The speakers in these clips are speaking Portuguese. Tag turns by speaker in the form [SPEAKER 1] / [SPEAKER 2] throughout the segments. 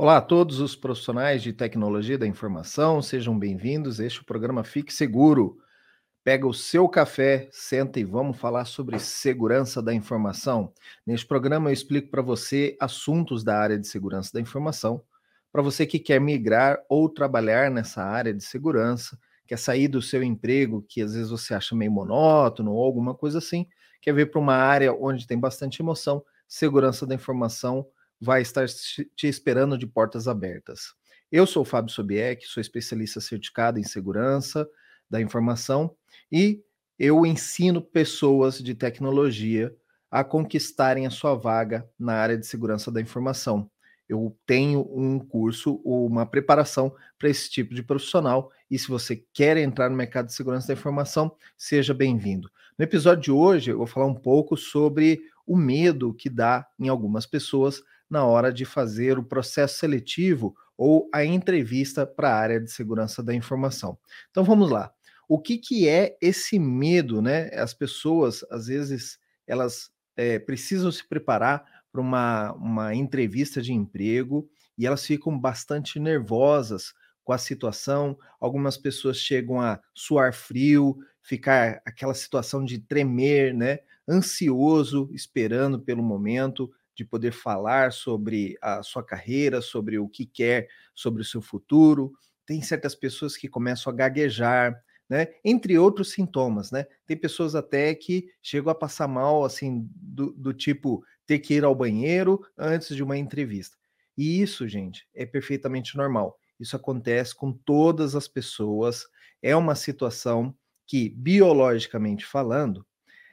[SPEAKER 1] Olá a todos os profissionais de tecnologia da informação, sejam bem-vindos. Este é o programa Fique Seguro. Pega o seu café, senta e vamos falar sobre segurança da informação. Neste programa eu explico para você assuntos da área de segurança da informação, para você que quer migrar ou trabalhar nessa área de segurança, quer sair do seu emprego que às vezes você acha meio monótono ou alguma coisa assim, quer vir para uma área onde tem bastante emoção, segurança da informação vai estar te esperando de portas abertas. Eu sou o Fábio Sobieck, sou especialista certificado em segurança da informação e eu ensino pessoas de tecnologia a conquistarem a sua vaga na área de segurança da informação. Eu tenho um curso, uma preparação para esse tipo de profissional. E se você quer entrar no mercado de segurança da informação, seja bem-vindo. No episódio de hoje, eu vou falar um pouco sobre o medo que dá em algumas pessoas na hora de fazer o processo seletivo ou a entrevista para a área de segurança da informação. Então vamos lá. O que, que é esse medo, né? As pessoas, às vezes, elas é, precisam se preparar para uma, uma entrevista de emprego e elas ficam bastante nervosas com a situação. Algumas pessoas chegam a suar frio, ficar aquela situação de tremer, né? Ansioso, esperando pelo momento de poder falar sobre a sua carreira, sobre o que quer, sobre o seu futuro. Tem certas pessoas que começam a gaguejar, né? Entre outros sintomas, né? Tem pessoas até que chegam a passar mal, assim, do, do tipo ter que ir ao banheiro antes de uma entrevista. E isso, gente, é perfeitamente normal. Isso acontece com todas as pessoas. É uma situação que, biologicamente falando,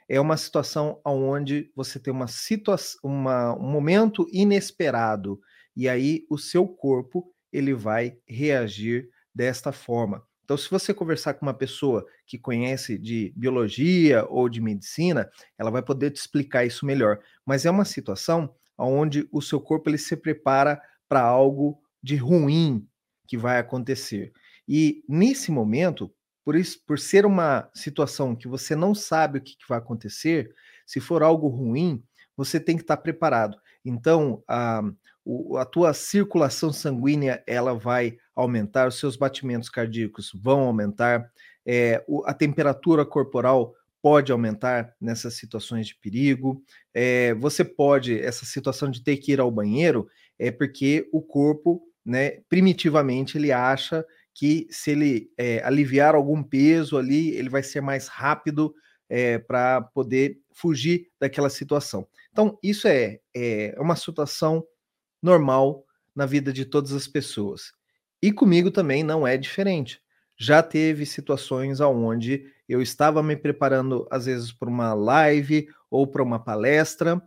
[SPEAKER 1] é uma situação onde você tem uma situação, uma, um momento inesperado e aí o seu corpo ele vai reagir desta forma. Então, se você conversar com uma pessoa que conhece de biologia ou de medicina, ela vai poder te explicar isso melhor. Mas é uma situação onde o seu corpo ele se prepara para algo de ruim que vai acontecer. E nesse momento, por isso, por ser uma situação que você não sabe o que, que vai acontecer, se for algo ruim, você tem que estar preparado. Então, a, a tua circulação sanguínea ela vai aumentar, os seus batimentos cardíacos vão aumentar, é, a temperatura corporal pode aumentar nessas situações de perigo. É, você pode, essa situação de ter que ir ao banheiro, é porque o corpo, né, primitivamente, ele acha que se ele é, aliviar algum peso ali, ele vai ser mais rápido é, para poder fugir daquela situação. Então, isso é, é uma situação normal na vida de todas as pessoas. E comigo também não é diferente. Já teve situações onde eu estava me preparando, às vezes, para uma live ou para uma palestra,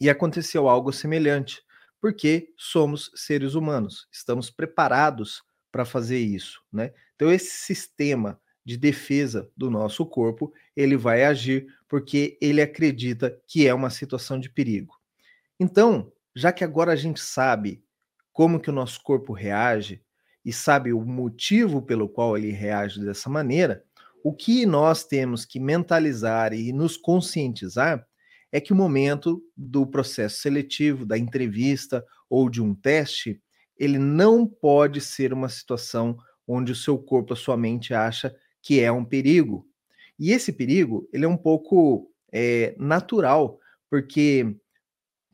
[SPEAKER 1] e aconteceu algo semelhante, porque somos seres humanos, estamos preparados para fazer isso, né? Então esse sistema de defesa do nosso corpo, ele vai agir porque ele acredita que é uma situação de perigo. Então, já que agora a gente sabe como que o nosso corpo reage e sabe o motivo pelo qual ele reage dessa maneira, o que nós temos que mentalizar e nos conscientizar é que o momento do processo seletivo, da entrevista ou de um teste, ele não pode ser uma situação onde o seu corpo, a sua mente acha que é um perigo. E esse perigo, ele é um pouco é, natural, porque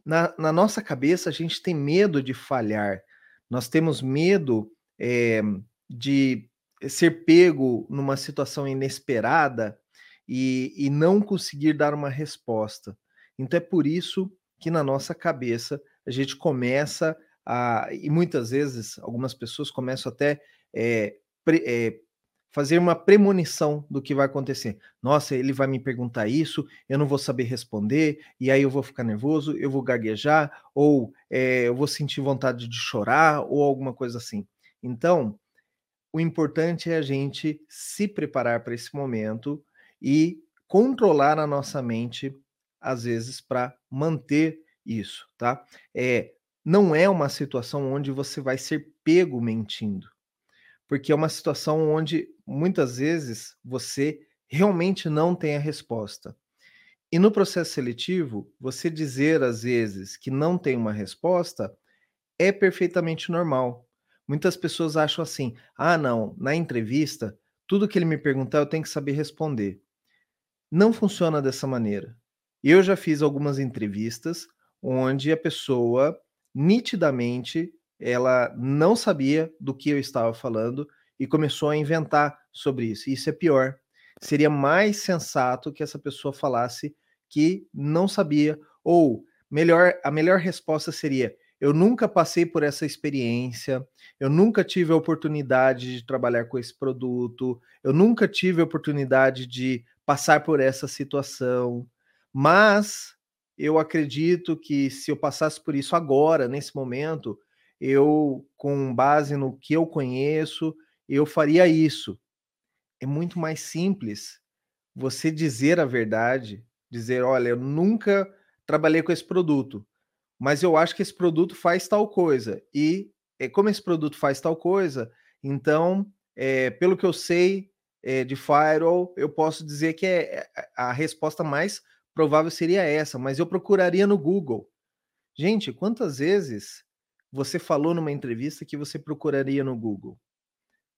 [SPEAKER 1] na, na, nossa cabeça a gente tem medo de falhar, nós temos medo é, de ser pego numa situação inesperada e, e não conseguir dar uma resposta. Então é por isso que na nossa cabeça a gente começa ah, e muitas vezes algumas pessoas começam até é, pre, é, fazer uma premonição do que vai acontecer. Nossa, ele vai me perguntar isso, eu não vou saber responder, e aí eu vou ficar nervoso, eu vou gaguejar, ou é, eu vou sentir vontade de chorar, ou alguma coisa assim. Então, o importante é a gente se preparar para esse momento e controlar a nossa mente, às vezes, para manter isso, tá? É, não é uma situação onde você vai ser pego mentindo, porque é uma situação onde muitas vezes você realmente não tem a resposta. E no processo seletivo, você dizer às vezes que não tem uma resposta é perfeitamente normal. Muitas pessoas acham assim: ah, não, na entrevista, tudo que ele me perguntar eu tenho que saber responder. Não funciona dessa maneira. Eu já fiz algumas entrevistas onde a pessoa nitidamente ela não sabia do que eu estava falando e começou a inventar sobre isso. Isso é pior. Seria mais sensato que essa pessoa falasse que não sabia ou melhor, a melhor resposta seria: eu nunca passei por essa experiência, eu nunca tive a oportunidade de trabalhar com esse produto, eu nunca tive a oportunidade de passar por essa situação, mas eu acredito que se eu passasse por isso agora, nesse momento, eu, com base no que eu conheço, eu faria isso. É muito mais simples você dizer a verdade, dizer, olha, eu nunca trabalhei com esse produto, mas eu acho que esse produto faz tal coisa. E é, como esse produto faz tal coisa, então, é, pelo que eu sei é, de Firewall, eu posso dizer que é, a resposta mais provável seria essa, mas eu procuraria no Google. Gente, quantas vezes você falou numa entrevista que você procuraria no Google?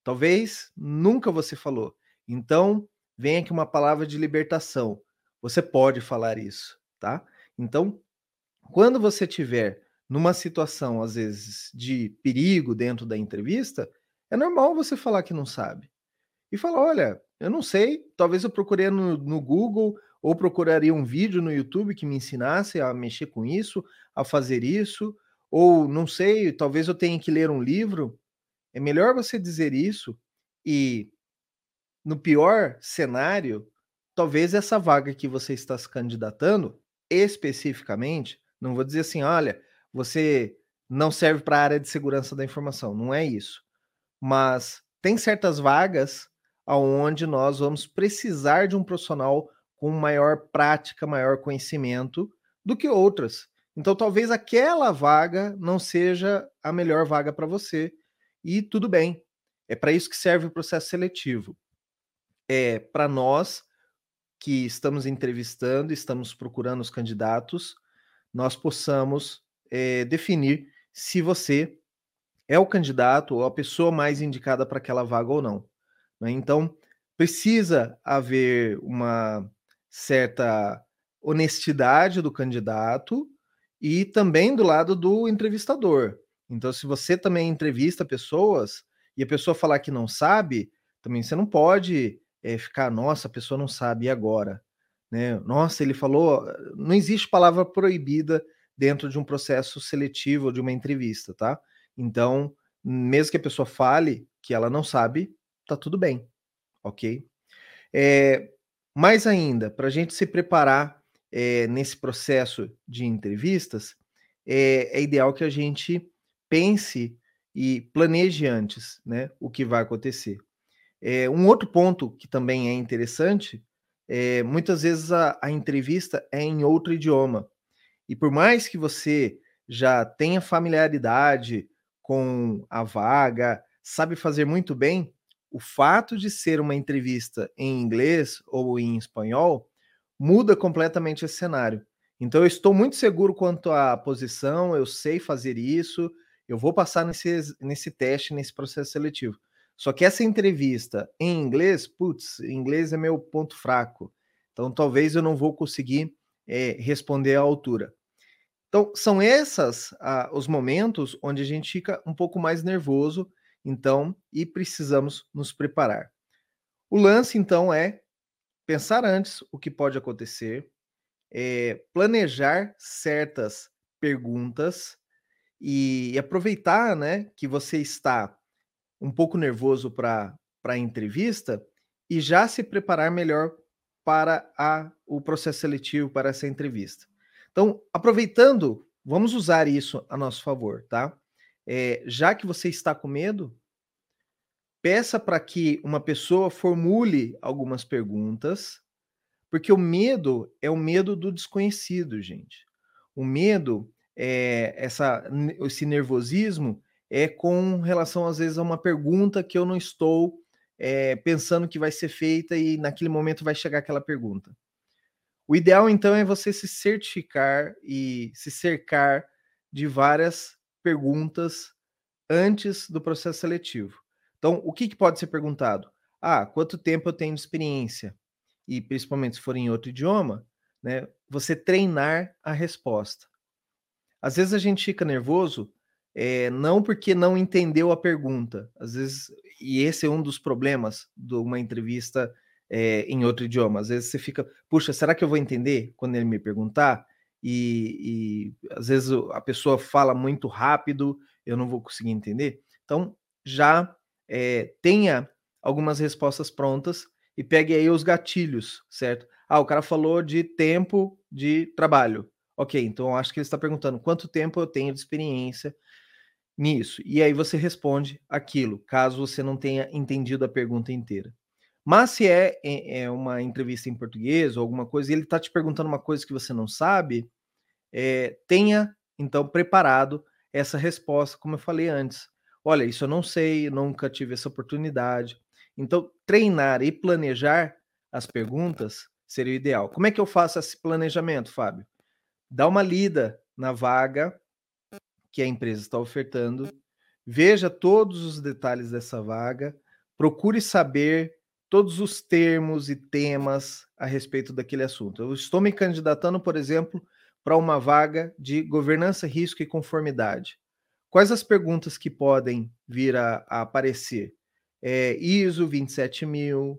[SPEAKER 1] Talvez nunca você falou. Então, vem aqui uma palavra de libertação. Você pode falar isso, tá? Então, quando você tiver numa situação, às vezes, de perigo dentro da entrevista, é normal você falar que não sabe. E falar: olha, eu não sei, talvez eu procurei no, no Google ou procuraria um vídeo no YouTube que me ensinasse a mexer com isso, a fazer isso, ou não sei, talvez eu tenha que ler um livro. É melhor você dizer isso e, no pior cenário, talvez essa vaga que você está se candidatando, especificamente, não vou dizer assim, olha, você não serve para a área de segurança da informação, não é isso. Mas tem certas vagas aonde nós vamos precisar de um profissional com maior prática, maior conhecimento do que outras. Então, talvez aquela vaga não seja a melhor vaga para você, e tudo bem. É para isso que serve o processo seletivo. É para nós que estamos entrevistando, estamos procurando os candidatos, nós possamos é, definir se você é o candidato ou a pessoa mais indicada para aquela vaga ou não. Né? Então, precisa haver uma certa honestidade do candidato e também do lado do entrevistador. Então, se você também entrevista pessoas e a pessoa falar que não sabe, também você não pode é, ficar, nossa, a pessoa não sabe, e agora? Né? Nossa, ele falou, não existe palavra proibida dentro de um processo seletivo de uma entrevista, tá? Então, mesmo que a pessoa fale que ela não sabe, tá tudo bem, ok? É, mais ainda, para a gente se preparar é, nesse processo de entrevistas, é, é, ideal que a gente pense e planeje antes, né, o que vai acontecer. É, um outro ponto que também é interessante é, muitas vezes a, a entrevista é em outro idioma. E por mais que você já tenha familiaridade com a vaga, sabe fazer muito bem, o fato de ser uma entrevista em inglês ou em espanhol muda completamente esse cenário. Então eu estou muito seguro quanto à posição, eu sei fazer isso, eu vou passar nesse, nesse teste, nesse processo seletivo. Só que essa entrevista em inglês, putz, inglês é meu ponto fraco. Então, talvez eu não vou conseguir é, responder à altura. Então, são esses ah, os momentos onde a gente fica um pouco mais nervoso, então, e precisamos nos preparar. O lance, então, é pensar antes o que pode acontecer, é, planejar certas perguntas e, aproveitar né, que você está um pouco nervoso para a entrevista e já se preparar melhor para a, o processo seletivo, para essa entrevista. Então, aproveitando, vamos usar isso a nosso favor, tá? É, já que você está com medo, peça para que uma pessoa formule algumas perguntas, porque o medo é o medo do desconhecido, gente. O medo, é, essa, esse nervosismo, é com relação, às vezes, a uma pergunta que eu não estou é, pensando que vai ser feita e naquele momento vai chegar aquela pergunta. O ideal, então, é você se certificar e se cercar de várias perguntas antes do processo seletivo. Então, o que, que pode ser perguntado? Ah, quanto tempo eu tenho de experiência? E principalmente se for em outro idioma, né? Você treinar a resposta. Às vezes a gente fica nervoso, é, não porque não entendeu a pergunta, às vezes, e esse é um dos problemas de uma entrevista é, em outro idioma. Às vezes você fica, puxa, será que eu vou entender quando ele me perguntar? E, e às vezes a pessoa fala muito rápido, eu não vou conseguir entender. Então, já é, tenha algumas respostas prontas e pegue aí os gatilhos, certo? Ah, o cara falou de tempo de trabalho. Ok, então acho que ele está perguntando quanto tempo eu tenho de experiência nisso. E aí você responde aquilo, caso você não tenha entendido a pergunta inteira. Mas se é, é, é uma entrevista em português ou alguma coisa, e ele está te perguntando uma coisa que você não sabe, é, tenha então preparado essa resposta, como eu falei antes. Olha, isso eu não sei, nunca tive essa oportunidade. Então, treinar e planejar as perguntas seria o ideal. Como é que eu faço esse planejamento, Fábio? Dá uma lida na vaga que a empresa está ofertando, veja todos os detalhes dessa vaga, procure saber todos os termos e temas a respeito daquele assunto. Eu estou me candidatando, por exemplo, para uma vaga de governança, risco e conformidade. Quais as perguntas que podem vir a, a aparecer? É, ISO 27000,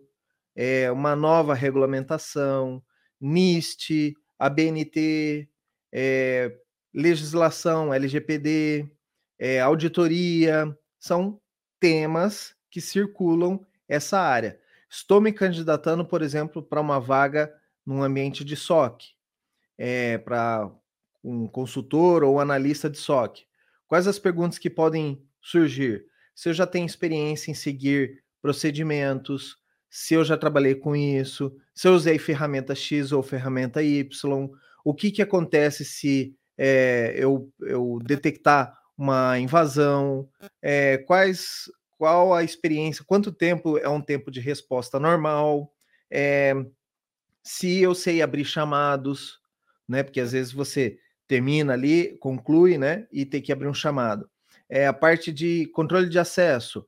[SPEAKER 1] é, uma nova regulamentação, NIST, ABNT, é, legislação LGPD, é, auditoria, são temas que circulam essa área. Estou me candidatando, por exemplo, para uma vaga num ambiente de SOC, é, para um consultor ou analista de SOC. Quais as perguntas que podem surgir? Se eu já tenho experiência em seguir procedimentos, se eu já trabalhei com isso, se eu usei ferramenta X ou ferramenta Y, o que, que acontece se é, eu, eu detectar uma invasão, é, quais, qual a experiência, quanto tempo é um tempo de resposta normal, é, se eu sei abrir chamados, né? Porque às vezes você termina ali, conclui, né? E tem que abrir um chamado. É, a parte de controle de acesso,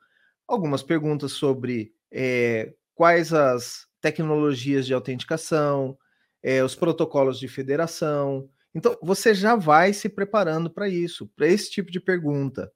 [SPEAKER 1] algumas perguntas sobre é, quais as tecnologias de autenticação, é, os protocolos de federação, então, você já vai se preparando para isso, para esse tipo de pergunta.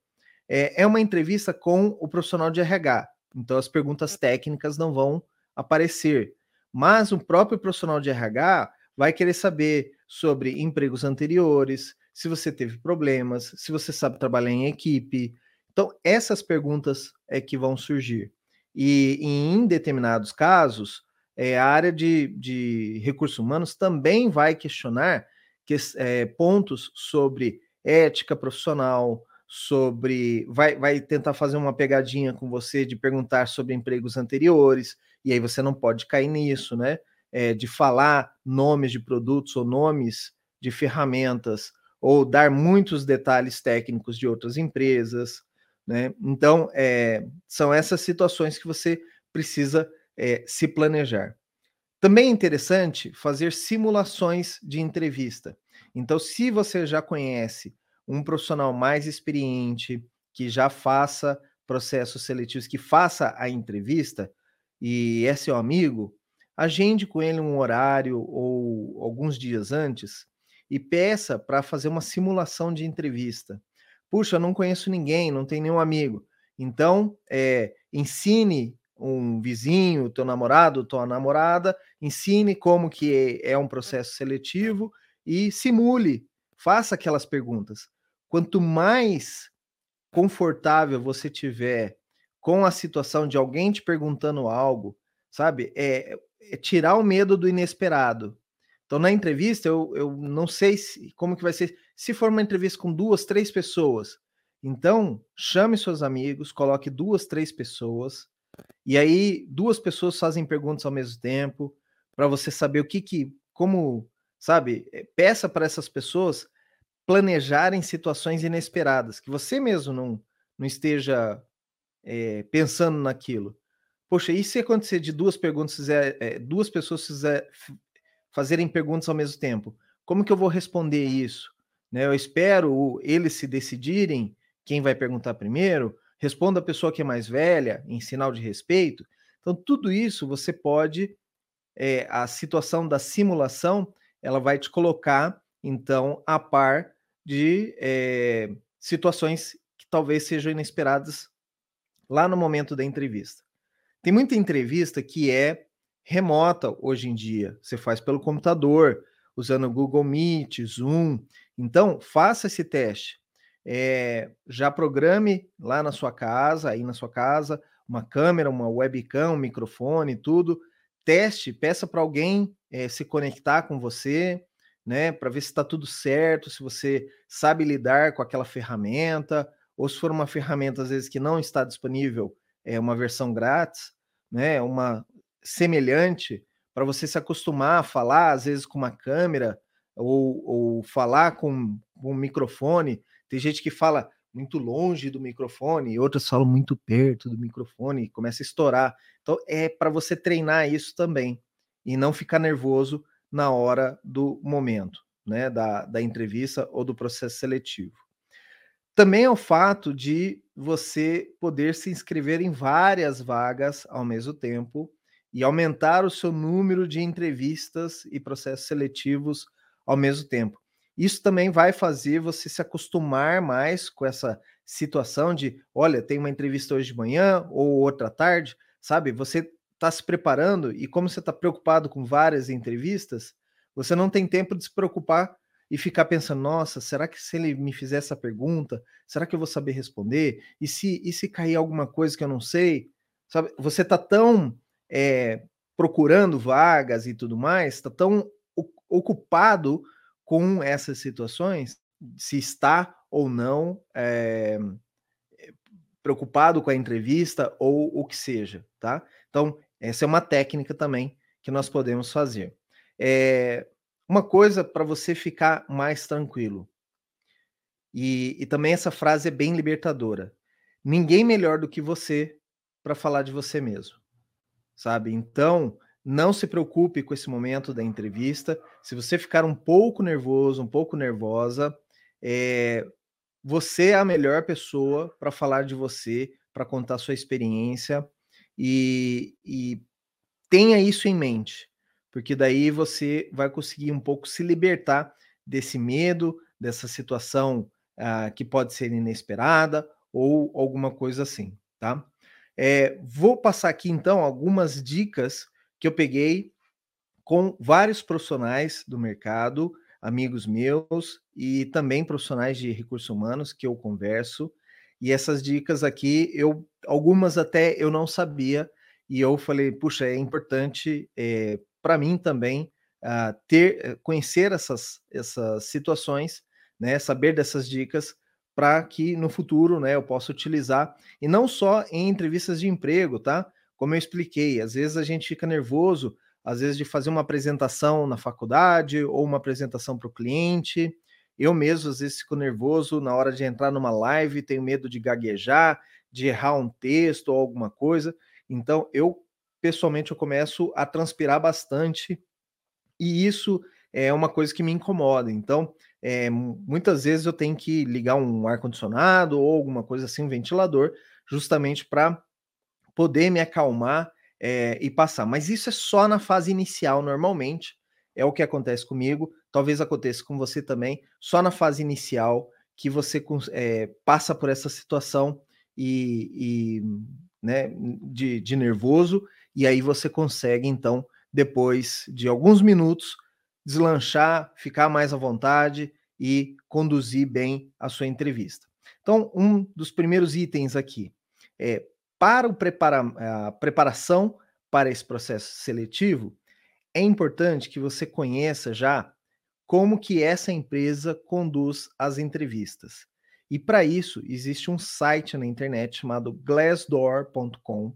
[SPEAKER 1] É, é uma entrevista com o profissional de RH, então as perguntas técnicas não vão aparecer. Mas o próprio profissional de RH vai querer saber sobre empregos anteriores, se você teve problemas, se você sabe trabalhar em equipe. Então, essas perguntas é que vão surgir. E em determinados casos, é, a área de, de recursos humanos também vai questionar que, é, pontos sobre ética profissional, sobre. Vai, vai tentar fazer uma pegadinha com você de perguntar sobre empregos anteriores, e aí você não pode cair nisso, né? É, de falar nomes de produtos ou nomes de ferramentas, ou dar muitos detalhes técnicos de outras empresas, né? Então, é, são essas situações que você precisa é, se planejar. Também é interessante fazer simulações de entrevista. Então, se você já conhece um profissional mais experiente, que já faça processos seletivos, que faça a entrevista, e é seu amigo, agende com ele um horário ou alguns dias antes e peça para fazer uma simulação de entrevista. Puxa, não conheço ninguém, não tenho nenhum amigo. Então, é, ensine um vizinho, teu namorado, tua namorada, ensine como que é, é um processo seletivo e simule, faça aquelas perguntas. Quanto mais confortável você tiver com a situação de alguém te perguntando algo, sabe? É tirar o medo do inesperado. Então, na entrevista, eu, eu não sei se, como que vai ser. Se for uma entrevista com duas, três pessoas, então chame seus amigos, coloque duas, três pessoas, e aí, duas pessoas fazem perguntas ao mesmo tempo, para você saber o que que, como, sabe, eh, peça para essas pessoas planejarem situações inesperadas, que você mesmo não, não esteja é, pensando naquilo. Poxa, e se acontecer de duas perguntas, fizer, é, duas pessoas fizer, fazerem perguntas ao mesmo tempo? Como que eu vou responder isso? né? Eu espero eles se decidirem quem vai perguntar primeiro, responda a pessoa que é mais velha, em sinal de respeito. Então, tudo isso você pode, é, a situação da simulação, ela vai te colocar, então, a par de é, situações que talvez sejam inesperadas lá no momento da entrevista. Tem muita entrevista que é remota hoje em dia. Você faz pelo computador, usando Google Meet, Zoom. Então, faça esse teste. É, já programe lá na sua casa, aí na sua casa, uma câmera, uma webcam, um microfone, tudo. Teste, peça para alguém é, se conectar com você, né, para ver se está tudo certo, se você sabe lidar com aquela ferramenta, ou se for uma ferramenta às vezes que não está disponível, é uma versão grátis, né, uma semelhante para você se acostumar a falar às vezes com uma câmera ou, ou falar com, um microfone. Tem gente que fala muito longe do microfone, e outras falam muito perto do microfone e começa a estourar. Então é para você treinar isso também e não ficar nervoso na hora do momento, né, da, da entrevista ou do processo seletivo. Também é o fato de você poder se inscrever em várias vagas ao mesmo tempo e aumentar o seu número de entrevistas e processos seletivos ao mesmo tempo. Isso também vai fazer você se acostumar mais com essa situação de, olha, tem uma entrevista hoje de manhã ou outra tarde, sabe? Você está se preparando e como você está preocupado com várias entrevistas, você não tem tempo de se preocupar e ficar pensando, nossa, será que se ele me fizer essa pergunta, será que eu vou saber responder? E se, e se cair alguma coisa que eu não sei? Sabe? Você está tão é, procurando vagas e tudo mais, está tão ocupado com essas situações, se está ou não é, preocupado com a entrevista ou o que seja, tá? Então, essa é uma técnica também que nós podemos fazer. É, uma coisa para você ficar mais tranquilo. E, e também essa frase é bem libertadora. Ninguém melhor do que você para falar de você mesmo, sabe? Então, não se preocupe com esse momento da entrevista. Se você ficar um pouco nervoso, um pouco nervosa, é, você é a melhor pessoa para falar de você, para contar sua experiência e, e tenha isso em mente porque daí você vai conseguir um pouco se libertar desse medo, dessa situação uh, que pode ser inesperada ou alguma coisa assim, tá? É, vou passar aqui então algumas dicas que eu peguei com vários profissionais do mercado, amigos meus e também profissionais de recursos humanos que eu converso. E essas dicas aqui, eu algumas até eu não sabia e eu falei, puxa, é importante é, para mim também uh, ter eh, conhecer essas, essas situações, né, saber dessas dicas para que no futuro, né, eu possa utilizar e não só em entrevistas de emprego, tá? Como eu expliquei, às vezes a gente fica nervoso, às vezes de fazer uma apresentação na faculdade ou uma apresentação para o cliente. Eu mesmo às vezes fico nervoso na hora de entrar numa live, tenho medo de gaguejar, de errar um texto ou alguma coisa. Então eu pessoalmente eu começo a transpirar bastante e isso é uma coisa que me incomoda. Então, é, muitas vezes eu tenho que ligar um ar-condicionado ou alguma coisa assim, um ventilador, justamente para poder me acalmar é, e passar. Mas isso é só na fase inicial, normalmente. É o que acontece comigo, talvez aconteça com você também, só na fase inicial que você é, passa por essa situação e, e né, de, de nervoso e aí você consegue, então, depois de alguns minutos, deslanchar, ficar mais à vontade e conduzir bem a sua entrevista. Então, um dos primeiros itens aqui é para prepara a preparação para esse processo seletivo, é importante que você conheça já como que essa empresa conduz as entrevistas. E para isso, existe um site na internet chamado glassdoor.com,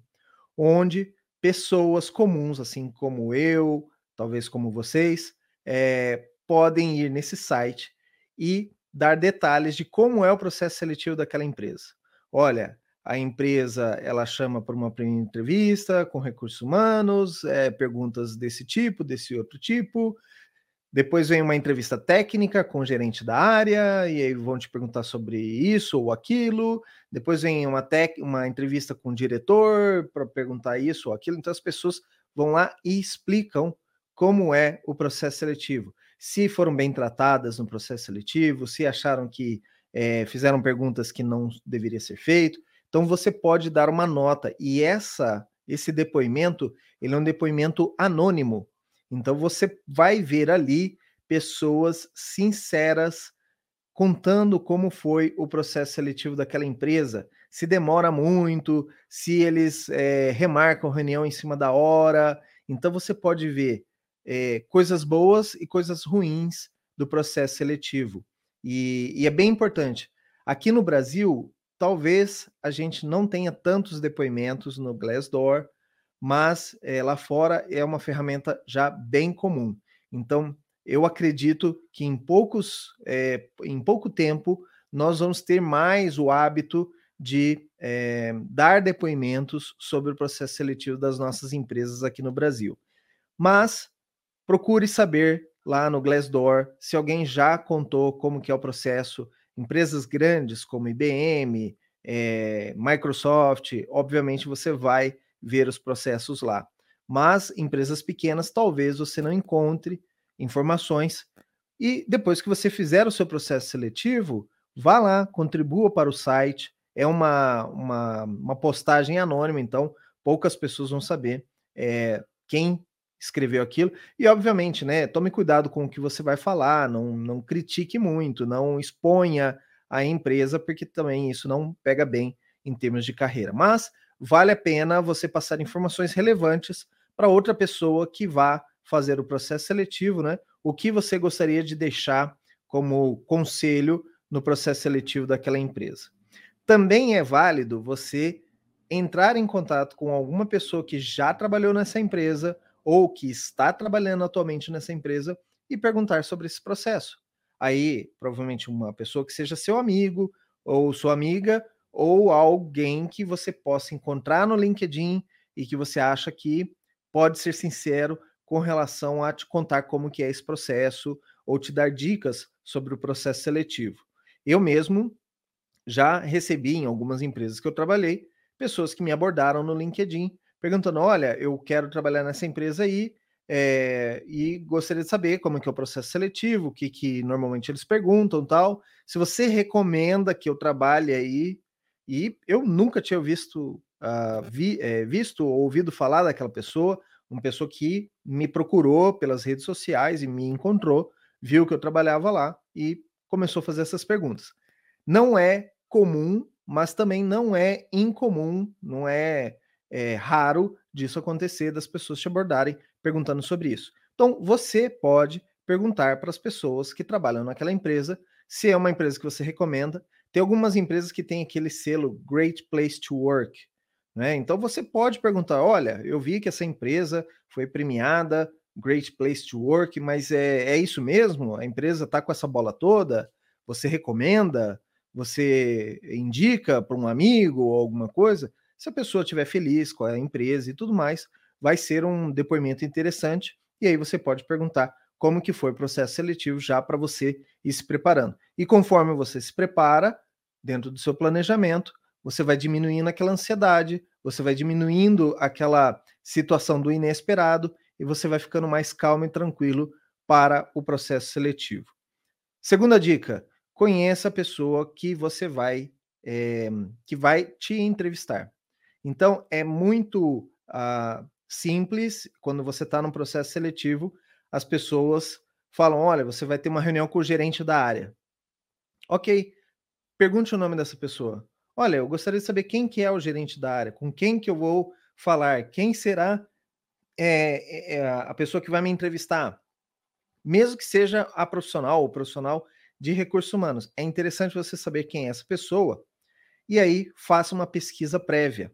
[SPEAKER 1] onde pessoas comuns, assim como eu, talvez como vocês, é, podem ir nesse site e dar detalhes de como é o processo seletivo daquela empresa. Olha, a empresa ela chama para uma primeira entrevista com recursos humanos, é, perguntas desse tipo, desse outro tipo, Depois vem uma entrevista técnica com o gerente da área, e aí vão te perguntar sobre isso ou aquilo. Depois vem uma, uma entrevista com o diretor para perguntar isso ou aquilo. Então as pessoas vão lá e explicam como é o processo seletivo. Se foram bem tratadas no processo seletivo, se acharam que é, fizeram perguntas que não deveria ser feito. Então você pode dar uma nota e essa esse depoimento ele é um depoimento anônimo. Então você vai ver ali pessoas sinceras contando como foi o processo seletivo daquela empresa, se demora muito, se eles é, remarcam reunião em cima da hora. Então você pode ver é, coisas boas e coisas ruins do processo seletivo. E, e é bem importante. Aqui no Brasil, talvez a gente não tenha tantos depoimentos no Glassdoor, mas é, lá fora é uma ferramenta já bem comum. Então, eu acredito que em poucos, é, em pouco tempo, nós vamos ter mais o hábito de é, dar depoimentos sobre o processo seletivo das nossas empresas aqui no Brasil. Mas procure saber lá no Glassdoor se alguém já contou como que é o processo. Empresas grandes como IBM, Microsoft, obviamente você vai ver os processos lá. Mas empresas pequenas, talvez você não encontre informações. E depois que você fizer o seu processo seletivo, vá lá, contribua para o site. É uma, uma, uma postagem anônima, então poucas pessoas vão saber é, quem escreveu aquilo. E, obviamente, né, tome cuidado com o que você vai falar, não, não critique muito, não exponha a empresa, porque também isso não pega bem em termos de carreira. Mas vale a pena você passar informações relevantes para outra pessoa que vá fazer o processo seletivo, né? O que você gostaria de deixar como conselho no processo seletivo daquela empresa. Também é válido você entrar em contato com alguma pessoa que já trabalhou nessa empresa ou que está trabalhando atualmente nessa empresa e perguntar sobre esse processo. Aí, provavelmente, uma pessoa que seja seu amigo ou sua amiga, ou alguém que você possa encontrar no LinkedIn e que você acha que pode ser sincero com relação a te contar como que é esse processo ou te dar dicas sobre o processo seletivo. Eu mesmo já recebi em algumas empresas que eu trabalhei pessoas que me abordaram no LinkedIn perguntando: olha, eu quero trabalhar nessa empresa aí é, e gostaria de saber como é que é o processo seletivo, o que, que normalmente eles perguntam tal. Se você recomenda que eu trabalhe aí, e eu nunca tinha visto, uh, vi, é, visto ou ouvido falar daquela pessoa, uma pessoa que me procurou pelas redes sociais e me encontrou, viu que eu trabalhava lá e começou a fazer essas perguntas. Não é comum, mas também não é incomum, não é é raro disso acontecer, das pessoas te abordarem perguntando sobre isso. Então, você pode perguntar para as pessoas que trabalham naquela empresa se é uma empresa que você recomenda. Tem algumas empresas que têm aquele selo Great Place to Work. Né? Então, você pode perguntar: olha, eu vi que essa empresa foi premiada, Great Place to Work, mas é, é isso mesmo? A empresa está com essa bola toda? Você recomenda? Você indica para um amigo ou alguma coisa? Se a pessoa estiver feliz com a empresa e tudo mais, vai ser um depoimento interessante. E aí você pode perguntar como que foi o processo seletivo já para você ir se preparando. E conforme você se prepara, dentro do seu planejamento, você vai diminuindo aquela ansiedade, você vai diminuindo aquela situação do inesperado e você vai ficando mais calmo e tranquilo para o processo seletivo. Segunda dica: conheça a pessoa que você vai é, que vai te entrevistar. Então, é muito uh, simples, quando você está num processo seletivo, as pessoas falam: olha, você vai ter uma reunião com o gerente da área. Ok, pergunte o nome dessa pessoa. Olha, eu gostaria de saber quem que é o gerente da área, com quem que eu vou falar, quem será é, é, a pessoa que vai me entrevistar. Mesmo que seja a profissional ou profissional de recursos humanos, é interessante você saber quem é essa pessoa e aí faça uma pesquisa prévia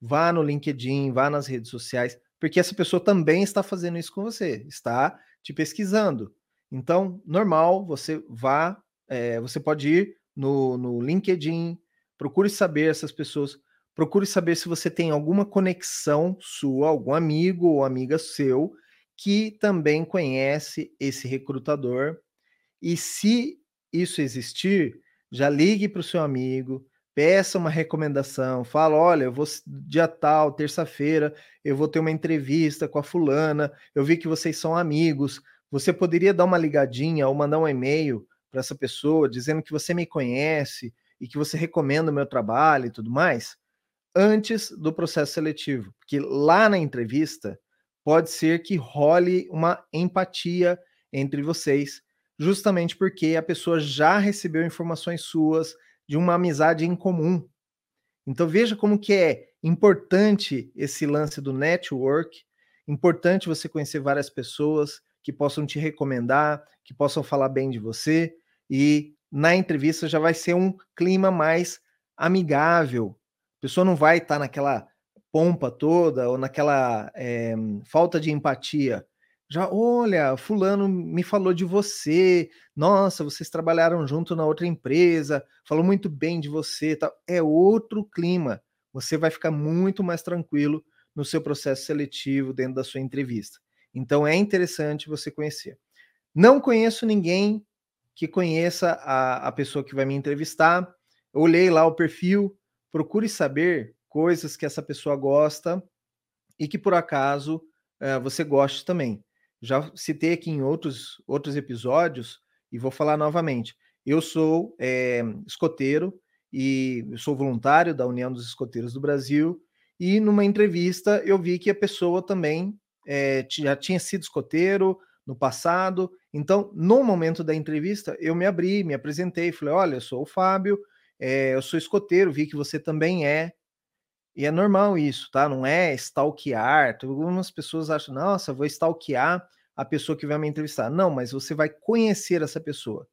[SPEAKER 1] vá no LinkedIn, vá nas redes sociais, porque essa pessoa também está fazendo isso com você, está te pesquisando. Então, normal, você vá, é, você pode ir no, no LinkedIn, procure saber essas pessoas, procure saber se você tem alguma conexão sua, algum amigo ou amiga seu que também conhece esse recrutador. E se isso existir, já ligue para o seu amigo, peça uma recomendação, fala: olha, eu vou dia tal, terça-feira, eu vou ter uma entrevista com a fulana, eu vi que vocês são amigos. Você poderia dar uma ligadinha ou mandar um e-mail para essa pessoa dizendo que você me conhece e que você recomenda o meu trabalho e tudo mais, antes do processo seletivo. Porque lá na entrevista pode ser que role uma empatia entre vocês, justamente porque a pessoa já recebeu informações suas, de uma amizade em comum. Então veja como que é importante esse lance do network, importante você conhecer várias pessoas que possam te recomendar, que possam falar bem de você e na entrevista já vai ser um clima mais amigável. A pessoa não vai estar naquela pompa toda ou naquela é, falta de empatia já, olha, fulano me falou de você, nossa, vocês trabalharam junto na outra empresa, falou muito bem de você, tá? é outro clima. Você vai ficar muito mais tranquilo no seu processo seletivo dentro da sua entrevista. Então é interessante você conhecer. Não conheço ninguém que conheça a, a pessoa que vai me entrevistar. Olhei lá o perfil, procure saber coisas que essa pessoa gosta e que por acaso uh, você goste também já citei aqui em outros, outros episódios e vou falar novamente. Eu sou é, escoteiro e sou voluntário da União dos Escoteiros do Brasil. E numa entrevista eu vi que a pessoa também é, já tinha sido escoteiro no passado. Então, no momento da entrevista, eu me abri, me apresentei, falei: Olha, eu sou o Fábio, é, eu sou escoteiro, vi que você também é. E é normal isso, tá? Não é stalkear. Algumas pessoas acham, nossa, vou stalkear a pessoa que vai me entrevistar. Não, mas você vai conhecer essa pessoa.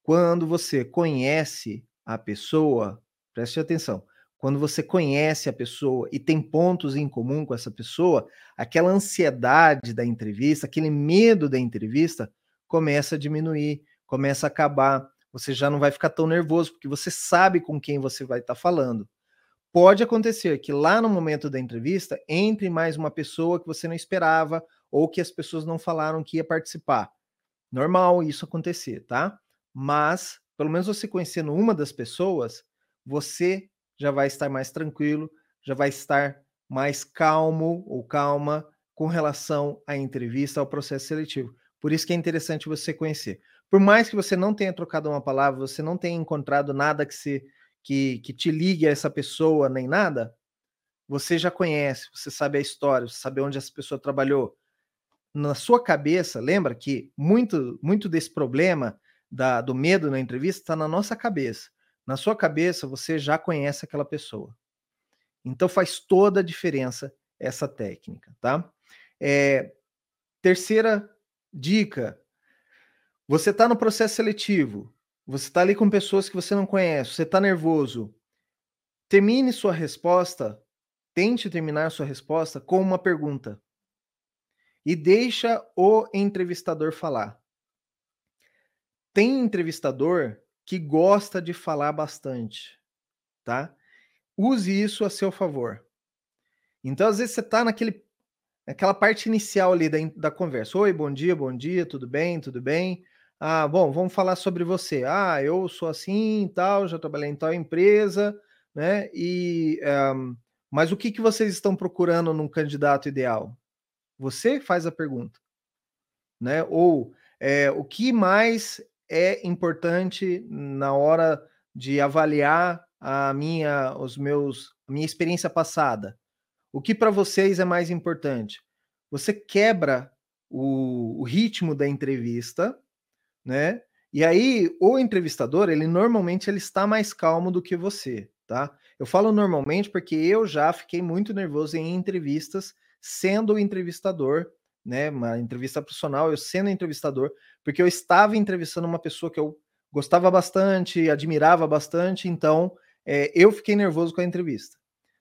[SPEAKER 1] Quando você conhece a pessoa, preste atenção. Quando você conhece a pessoa e tem pontos em comum com essa pessoa, aquela ansiedade da entrevista, aquele medo da entrevista começa a diminuir, começa a acabar. Você já não vai ficar tão nervoso, porque você sabe com quem você vai estar falando pode acontecer que lá no momento da entrevista entre mais uma pessoa que você não esperava ou que as pessoas não falaram que ia participar. Normal isso acontecer, tá? Mas, pelo menos você conhecendo uma das pessoas, você já vai estar mais tranquilo, já vai estar mais calmo ou calma com relação à entrevista, ao processo seletivo. Por isso que é interessante você conhecer. Por mais que você não tenha trocado uma palavra, você não tenha encontrado nada que se que, que te ligue a essa pessoa nem nada, você já conhece, você sabe a história, você sabe onde essa pessoa trabalhou. Na sua cabeça, lembra que muito, muito desse problema da, do medo na entrevista está na nossa cabeça. Na sua cabeça, você já conhece aquela pessoa. Então faz toda a diferença essa técnica, tá? É, terceira dica: você está no processo seletivo, você está ali com pessoas que você não conhece, você está nervoso. Termine sua resposta, tente terminar sua resposta com uma pergunta. E deixa o entrevistador falar. Tem entrevistador que gosta de falar bastante, tá? Use isso a seu favor. Então, às vezes, você está naquele, naquela parte inicial ali da, da conversa. Oi, bom dia, bom dia, tudo bem, tudo bem? Ah, bom, vamos falar sobre você. Ah, eu sou assim, tal, já trabalhei em tal empresa, né? E um, mas o que, que vocês estão procurando num candidato ideal? Você faz a pergunta, né? Ou é, o que mais é importante na hora de avaliar a minha, os meus, minha experiência passada? O que para vocês é mais importante? Você quebra o, o ritmo da entrevista né? E aí o entrevistador, ele normalmente ele está mais calmo do que você, tá? Eu falo normalmente porque eu já fiquei muito nervoso em entrevistas sendo o entrevistador, né? Uma entrevista profissional, eu sendo entrevistador, porque eu estava entrevistando uma pessoa que eu gostava bastante, admirava bastante, então é, eu fiquei nervoso com a entrevista.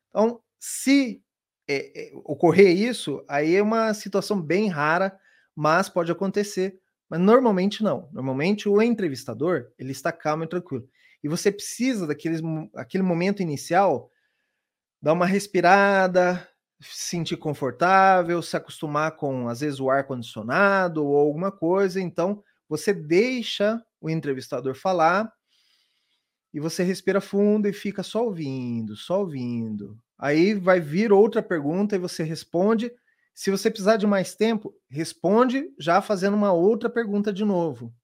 [SPEAKER 1] Então, se é, é, ocorrer isso, aí é uma situação bem rara, mas pode acontecer mas normalmente não. Normalmente o entrevistador, ele está calmo e tranquilo. E você precisa daquele aquele momento inicial dar uma respirada, se sentir confortável, se acostumar com, às vezes, o ar-condicionado ou alguma coisa. Então, você deixa o entrevistador falar e você respira fundo e fica só ouvindo, só ouvindo. Aí vai vir outra pergunta e você responde. Se você precisar de mais tempo, responde já fazendo uma outra pergunta de novo.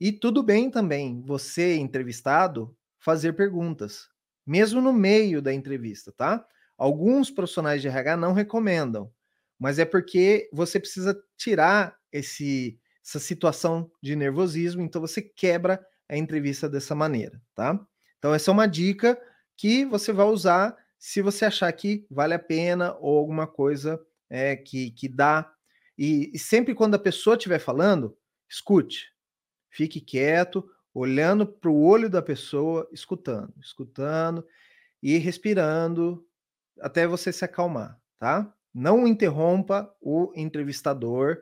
[SPEAKER 1] E tudo bem também você, entrevistado, fazer perguntas, mesmo no meio da entrevista, tá? Alguns profissionais de RH não recomendam, mas é porque você precisa tirar esse, essa situação de nervosismo, então você quebra a entrevista dessa maneira, tá? Então, essa é uma dica que você vai usar se você achar que vale a pena ou alguma coisa é, que, que dá. E, e sempre quando a pessoa estiver falando, escute, fique quieto, olhando para o olho da pessoa, escutando, escutando e respirando até você se acalmar, tá? Não interrompa o entrevistador,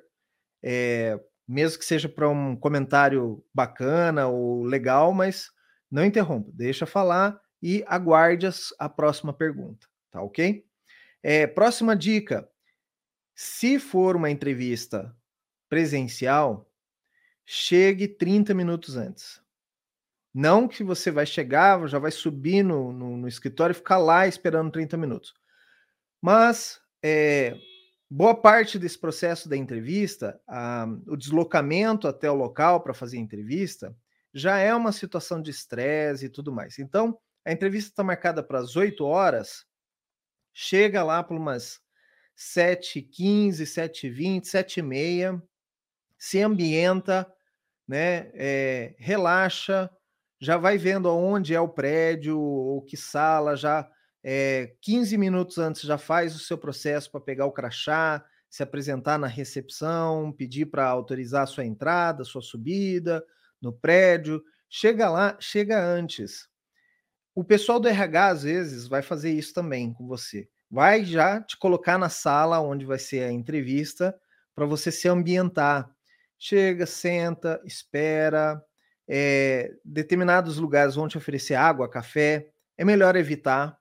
[SPEAKER 1] é, mesmo que seja para um comentário bacana ou legal, mas não interrompa, deixa falar e aguarde a próxima pergunta, tá ok? É, próxima dica: se for uma entrevista presencial, chegue 30 minutos antes. Não que você vai chegar, já vai subir no, no, no escritório e ficar lá esperando 30 minutos. Mas é, boa parte desse processo da entrevista, a, o deslocamento até o local para fazer a entrevista, já é uma situação de estresse e tudo mais. Então, a entrevista está marcada para as 8 horas, chega lá por umas 7h15, 7h20, 7h30, se ambienta, né, é, relaxa, já vai vendo aonde é o prédio, ou que sala, já é, 15 minutos antes já faz o seu processo para pegar o crachá, se apresentar na recepção, pedir para autorizar a sua entrada, sua subida no prédio. Chega lá, chega antes. O pessoal do RH, às vezes, vai fazer isso também com você. Vai já te colocar na sala onde vai ser a entrevista para você se ambientar. Chega, senta, espera, é, determinados lugares vão te oferecer água, café, é melhor evitar,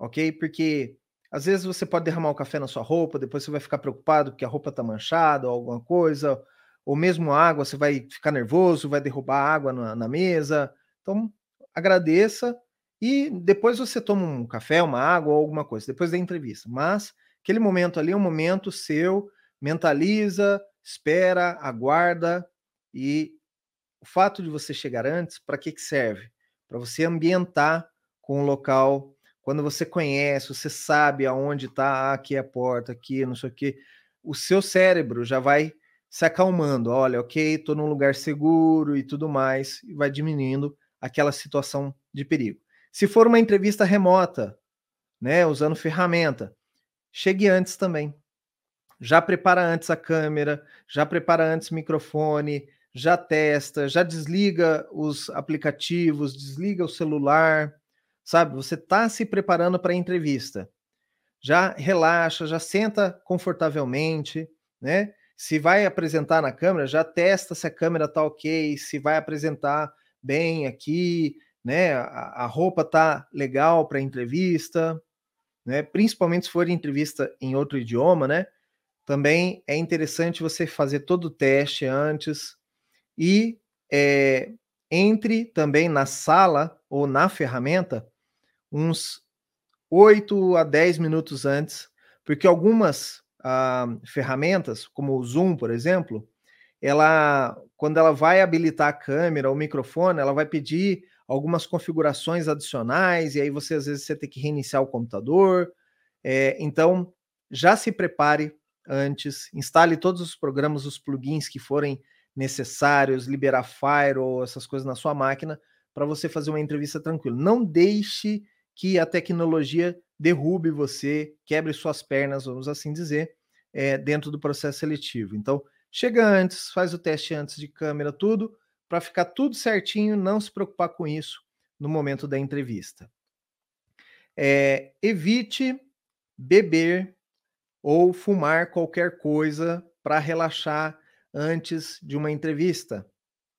[SPEAKER 1] ok? Porque às vezes você pode derramar o café na sua roupa, depois você vai ficar preocupado porque a roupa está manchada ou alguma coisa, ou mesmo água, você vai ficar nervoso, vai derrubar água na, na mesa. Então, agradeça e depois você toma um café, uma água ou alguma coisa, depois da entrevista. Mas aquele momento ali é um momento seu, mentaliza, espera, aguarda e o fato de você chegar antes, para que, que serve? Para você ambientar com o local. Quando você conhece, você sabe aonde está, aqui é a porta, aqui, não sei o quê. O seu cérebro já vai se acalmando. Olha, ok, estou num lugar seguro e tudo mais, e vai diminuindo aquela situação de perigo. Se for uma entrevista remota, né, usando ferramenta, chegue antes também. Já prepara antes a câmera, já prepara antes o microfone, já testa, já desliga os aplicativos, desliga o celular, sabe? Você está se preparando para a entrevista. Já relaxa, já senta confortavelmente, né? Se vai apresentar na câmera, já testa se a câmera está ok, se vai apresentar bem aqui, né? A, a roupa tá legal para entrevista, né? Principalmente se for entrevista em outro idioma, né? Também é interessante você fazer todo o teste antes, e é, entre também na sala ou na ferramenta uns 8 a 10 minutos antes, porque algumas ah, ferramentas, como o Zoom, por exemplo, ela, quando ela vai habilitar a câmera, o microfone, ela vai pedir algumas configurações adicionais, e aí você às vezes você tem que reiniciar o computador. É, então, já se prepare antes, instale todos os programas, os plugins que forem necessários, liberar firewall, essas coisas na sua máquina, para você fazer uma entrevista tranquila. Não deixe que a tecnologia derrube você, quebre suas pernas, vamos assim dizer, é, dentro do processo seletivo. Então, chega antes, faz o teste antes de câmera, tudo, para ficar tudo certinho, não se preocupar com isso no momento da entrevista. É, evite beber ou fumar qualquer coisa para relaxar antes de uma entrevista,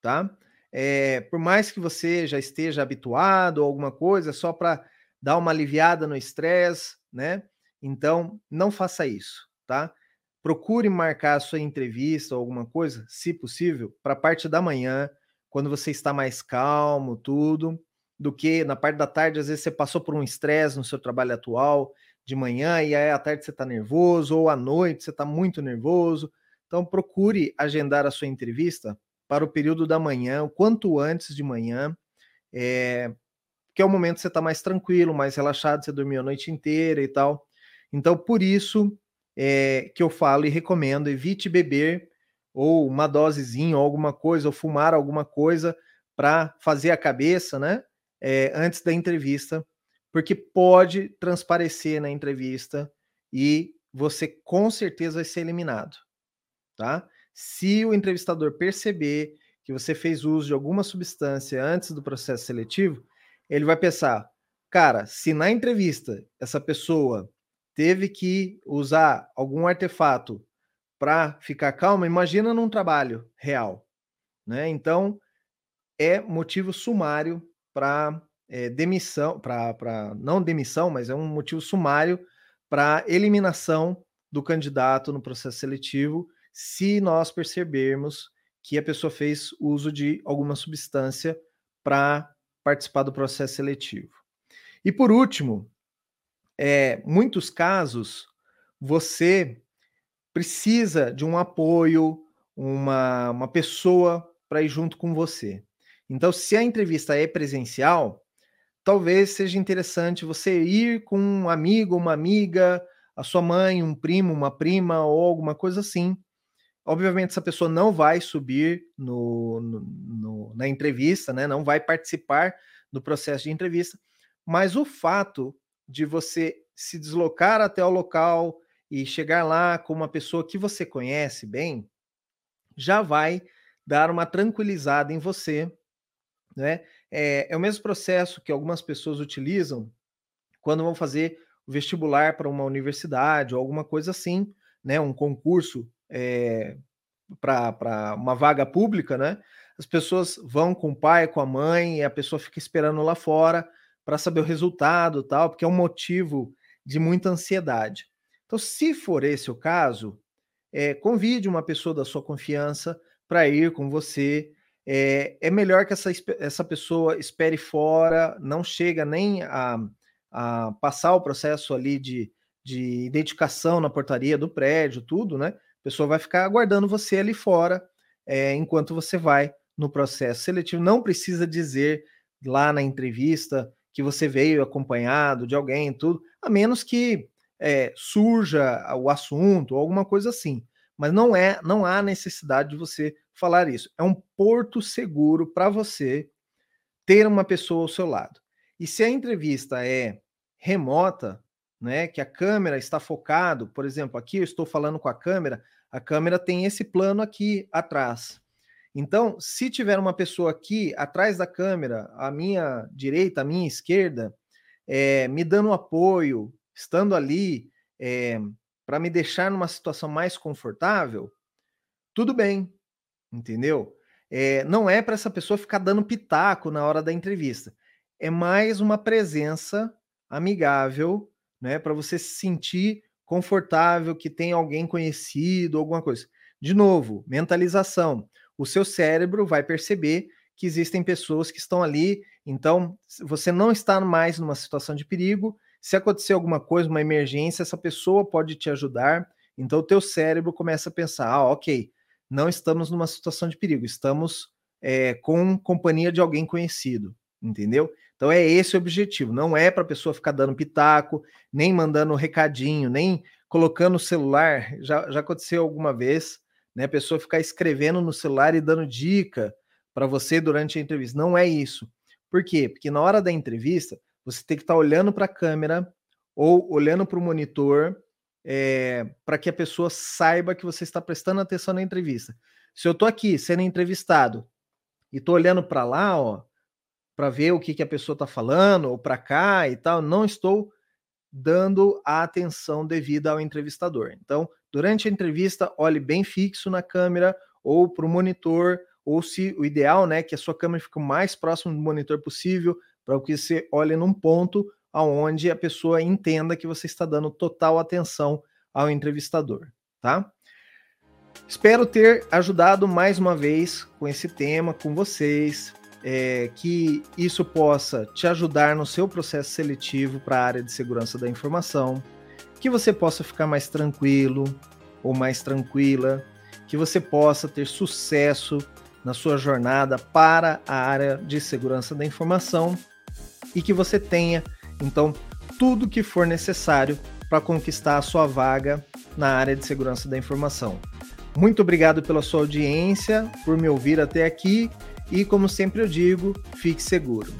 [SPEAKER 1] tá? É, por mais que você já esteja habituado ou alguma coisa, só para dar uma aliviada no estresse, né? Então, não faça isso, tá? Procure marcar a sua entrevista ou alguma coisa, se possível, para a parte da manhã, quando você está mais calmo, tudo, do que na parte da tarde, às vezes você passou por um estresse no seu trabalho atual de manhã e aí à tarde você está nervoso, ou à noite você está muito nervoso. Então, procure agendar a sua entrevista para o período da manhã, o quanto antes de manhã, é, que é o momento que você está mais tranquilo, mais relaxado, você dormiu a noite inteira e tal. Então, por isso é, que eu falo e recomendo, evite beber ou uma dosezinha ou alguma coisa, ou fumar alguma coisa para fazer a cabeça, né? É, antes da entrevista, porque pode transparecer na entrevista e você com certeza vai ser eliminado, tá? Se o entrevistador perceber que você fez uso de alguma substância antes do processo seletivo, ele vai pensar, cara, se na entrevista essa pessoa teve que usar algum artefato para ficar calma, imagina num trabalho real, né? Então é motivo sumário para é, demissão, para não demissão, mas é um motivo sumário para eliminação do candidato no processo seletivo, se nós percebermos que a pessoa fez uso de alguma substância para participar do processo seletivo. E por último, é, muitos casos você precisa de um apoio, uma, uma pessoa para ir junto com você. Então, se a entrevista é presencial, talvez seja interessante você ir com um amigo, uma amiga, a sua mãe, um primo, uma prima ou alguma coisa assim. Obviamente, essa pessoa não vai subir no, no, no, na entrevista, né? não vai participar do processo de entrevista, mas o fato de você se deslocar até o local e chegar lá com uma pessoa que você conhece bem, já vai dar uma tranquilizada em você, né? É, é o mesmo processo que algumas pessoas utilizam quando vão fazer o vestibular para uma universidade ou alguma coisa assim, né? Um concurso é, para uma vaga pública, né? As pessoas vão com o pai, com a mãe, e a pessoa fica esperando lá fora para saber o resultado, tal, porque é um motivo de muita ansiedade. Então, se for esse o caso, é, convide uma pessoa da sua confiança para ir com você. É, é, melhor que essa, essa pessoa espere fora, não chega nem a, a passar o processo ali de, de identificação na portaria do prédio, tudo, né? A pessoa vai ficar aguardando você ali fora é, enquanto você vai no processo seletivo. Não precisa dizer lá na entrevista que você veio acompanhado de alguém, tudo, a menos que é, surja o assunto ou alguma coisa assim. Mas não é, não há necessidade de você falar isso. É um porto seguro para você ter uma pessoa ao seu lado. E se a entrevista é remota, né, que a câmera está focado, por exemplo, aqui eu estou falando com a câmera, a câmera tem esse plano aqui atrás. Então, se tiver uma pessoa aqui atrás da câmera, à minha direita, à minha esquerda, é, me dando apoio, estando ali é, eh, para me deixar numa situação mais confortável, tudo bem, entendeu? É, não é para essa pessoa ficar dando pitaco na hora da entrevista. É mais uma presença amigável, né, para você se sentir confortável, que tem alguém conhecido, alguma coisa. De novo, mentalização o seu cérebro vai perceber que existem pessoas que estão ali, então você não está mais numa situação de perigo. Se acontecer alguma coisa, uma emergência, essa pessoa pode te ajudar. Então o teu cérebro começa a pensar: ah, ok, não estamos numa situação de perigo, estamos é, com companhia de alguém conhecido, entendeu? Então é esse o objetivo. Não é para a pessoa ficar dando pitaco, nem mandando recadinho, nem colocando o celular. Já, já aconteceu alguma vez né? A pessoa ficar escrevendo no celular e dando dica para você durante a entrevista. Não é isso. Por quê? Porque na hora da entrevista, você tem que estar tá olhando para a câmera ou olhando para o monitor é, para que a pessoa saiba que você está prestando atenção na entrevista. Se eu estou aqui sendo entrevistado e estou olhando para lá, ó, para ver o que, que a pessoa está falando, ou para cá e tal, não estou dando a atenção devida ao entrevistador. Então, durante a entrevista, olhe bem fixo na câmera ou para o monitor, ou se o ideal, né, que a sua câmera fique o mais próximo do monitor possível, para que você olhe num ponto aonde a pessoa entenda que você está dando total atenção ao entrevistador, tá? Espero ter ajudado mais uma vez com esse tema, com vocês, é, que isso possa te ajudar no seu processo seletivo para a área de segurança da informação, que você possa ficar mais tranquilo ou mais tranquila, que você possa ter sucesso na sua jornada para a área de segurança da informação e que você tenha, então, tudo que for necessário para conquistar a sua vaga na área de segurança da informação. Muito obrigado pela sua audiência, por me ouvir até aqui e, como sempre eu digo, fique seguro.